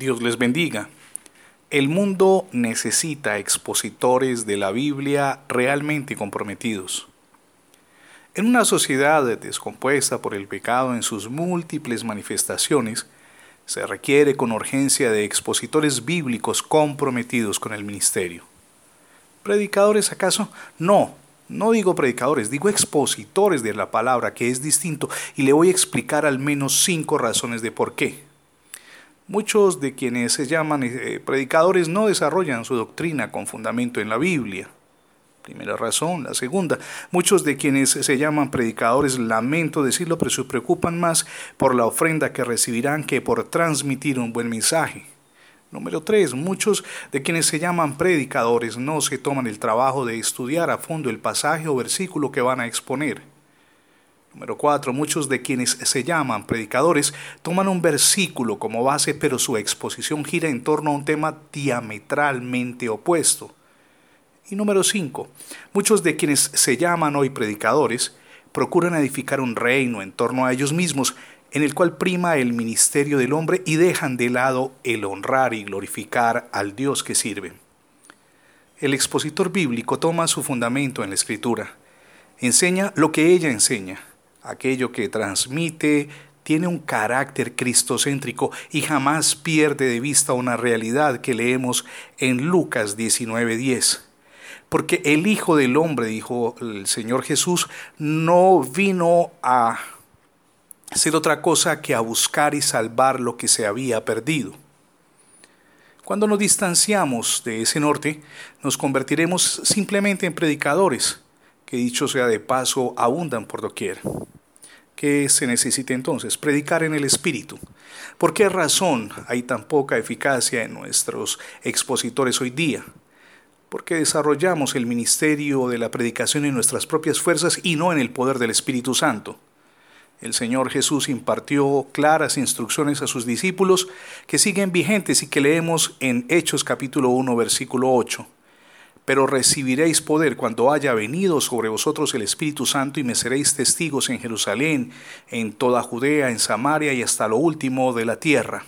Dios les bendiga. El mundo necesita expositores de la Biblia realmente comprometidos. En una sociedad descompuesta por el pecado en sus múltiples manifestaciones, se requiere con urgencia de expositores bíblicos comprometidos con el ministerio. ¿Predicadores acaso? No, no digo predicadores, digo expositores de la palabra, que es distinto, y le voy a explicar al menos cinco razones de por qué. Muchos de quienes se llaman eh, predicadores no desarrollan su doctrina con fundamento en la Biblia. Primera razón. La segunda, muchos de quienes se llaman predicadores, lamento decirlo, pero se preocupan más por la ofrenda que recibirán que por transmitir un buen mensaje. Número tres, muchos de quienes se llaman predicadores no se toman el trabajo de estudiar a fondo el pasaje o versículo que van a exponer. Número cuatro, muchos de quienes se llaman predicadores toman un versículo como base, pero su exposición gira en torno a un tema diametralmente opuesto. Y número 5. Muchos de quienes se llaman hoy predicadores procuran edificar un reino en torno a ellos mismos, en el cual prima el ministerio del hombre y dejan de lado el honrar y glorificar al Dios que sirve. El expositor bíblico toma su fundamento en la escritura. Enseña lo que ella enseña. Aquello que transmite tiene un carácter cristocéntrico y jamás pierde de vista una realidad que leemos en Lucas 19:10 porque el Hijo del Hombre, dijo el Señor Jesús, no vino a hacer otra cosa que a buscar y salvar lo que se había perdido. Cuando nos distanciamos de ese norte, nos convertiremos simplemente en predicadores, que dicho sea de paso, abundan por doquier. ¿Qué se necesita entonces? Predicar en el Espíritu. ¿Por qué razón hay tan poca eficacia en nuestros expositores hoy día? porque desarrollamos el ministerio de la predicación en nuestras propias fuerzas y no en el poder del Espíritu Santo. El Señor Jesús impartió claras instrucciones a sus discípulos que siguen vigentes y que leemos en Hechos capítulo 1 versículo 8. Pero recibiréis poder cuando haya venido sobre vosotros el Espíritu Santo y me seréis testigos en Jerusalén, en toda Judea, en Samaria y hasta lo último de la tierra.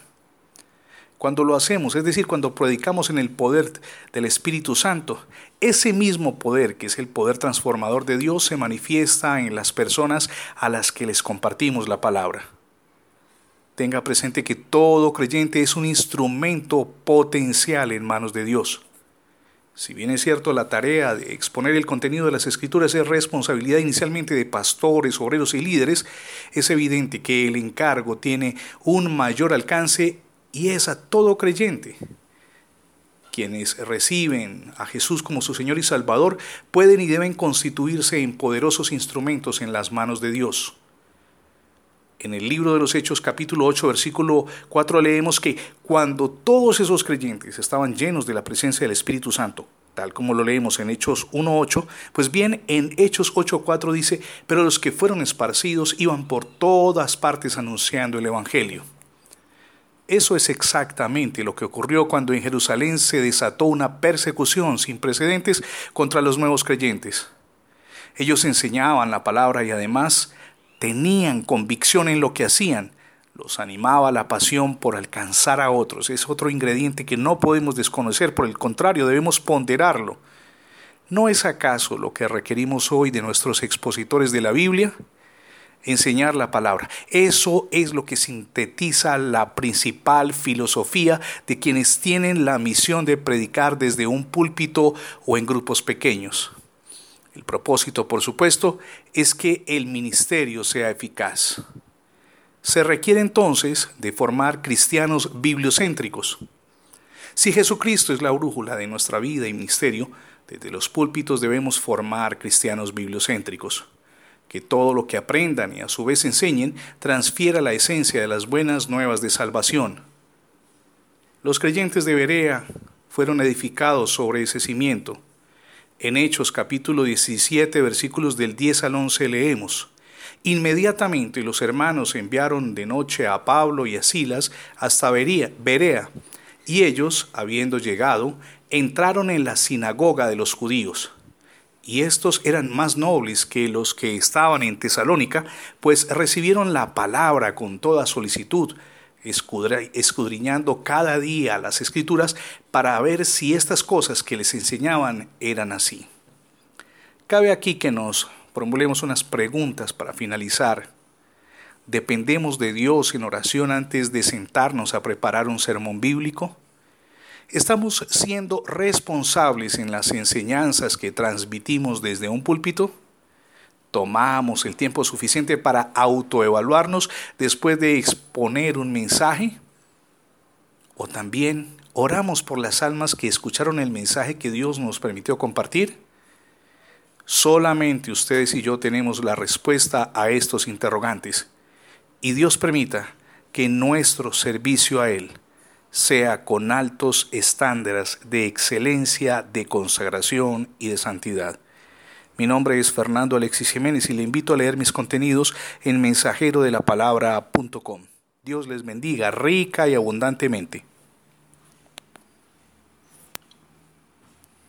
Cuando lo hacemos, es decir, cuando predicamos en el poder del Espíritu Santo, ese mismo poder, que es el poder transformador de Dios, se manifiesta en las personas a las que les compartimos la palabra. Tenga presente que todo creyente es un instrumento potencial en manos de Dios. Si bien es cierto la tarea de exponer el contenido de las escrituras es responsabilidad inicialmente de pastores, obreros y líderes, es evidente que el encargo tiene un mayor alcance y es a todo creyente. Quienes reciben a Jesús como su Señor y Salvador pueden y deben constituirse en poderosos instrumentos en las manos de Dios. En el libro de los Hechos capítulo 8 versículo 4 leemos que cuando todos esos creyentes estaban llenos de la presencia del Espíritu Santo, tal como lo leemos en Hechos 1.8, pues bien en Hechos 8.4 dice, pero los que fueron esparcidos iban por todas partes anunciando el Evangelio. Eso es exactamente lo que ocurrió cuando en Jerusalén se desató una persecución sin precedentes contra los nuevos creyentes. Ellos enseñaban la palabra y además tenían convicción en lo que hacían. Los animaba la pasión por alcanzar a otros. Es otro ingrediente que no podemos desconocer, por el contrario, debemos ponderarlo. ¿No es acaso lo que requerimos hoy de nuestros expositores de la Biblia? enseñar la palabra. Eso es lo que sintetiza la principal filosofía de quienes tienen la misión de predicar desde un púlpito o en grupos pequeños. El propósito, por supuesto, es que el ministerio sea eficaz. Se requiere entonces de formar cristianos bibliocéntricos. Si Jesucristo es la brújula de nuestra vida y ministerio, desde los púlpitos debemos formar cristianos bibliocéntricos que todo lo que aprendan y a su vez enseñen transfiera la esencia de las buenas nuevas de salvación. Los creyentes de Berea fueron edificados sobre ese cimiento. En Hechos capítulo 17 versículos del 10 al 11 leemos, Inmediatamente los hermanos enviaron de noche a Pablo y a Silas hasta Berea, y ellos, habiendo llegado, entraron en la sinagoga de los judíos. Y estos eran más nobles que los que estaban en Tesalónica, pues recibieron la palabra con toda solicitud, escudriñando cada día las escrituras para ver si estas cosas que les enseñaban eran así. Cabe aquí que nos formulemos unas preguntas para finalizar. ¿Dependemos de Dios en oración antes de sentarnos a preparar un sermón bíblico? ¿Estamos siendo responsables en las enseñanzas que transmitimos desde un púlpito? ¿Tomamos el tiempo suficiente para autoevaluarnos después de exponer un mensaje? ¿O también oramos por las almas que escucharon el mensaje que Dios nos permitió compartir? Solamente ustedes y yo tenemos la respuesta a estos interrogantes. Y Dios permita que nuestro servicio a Él sea con altos estándares de excelencia, de consagración y de santidad. Mi nombre es Fernando Alexis Jiménez y le invito a leer mis contenidos en mensajerodelapalabra.com. Dios les bendiga rica y abundantemente.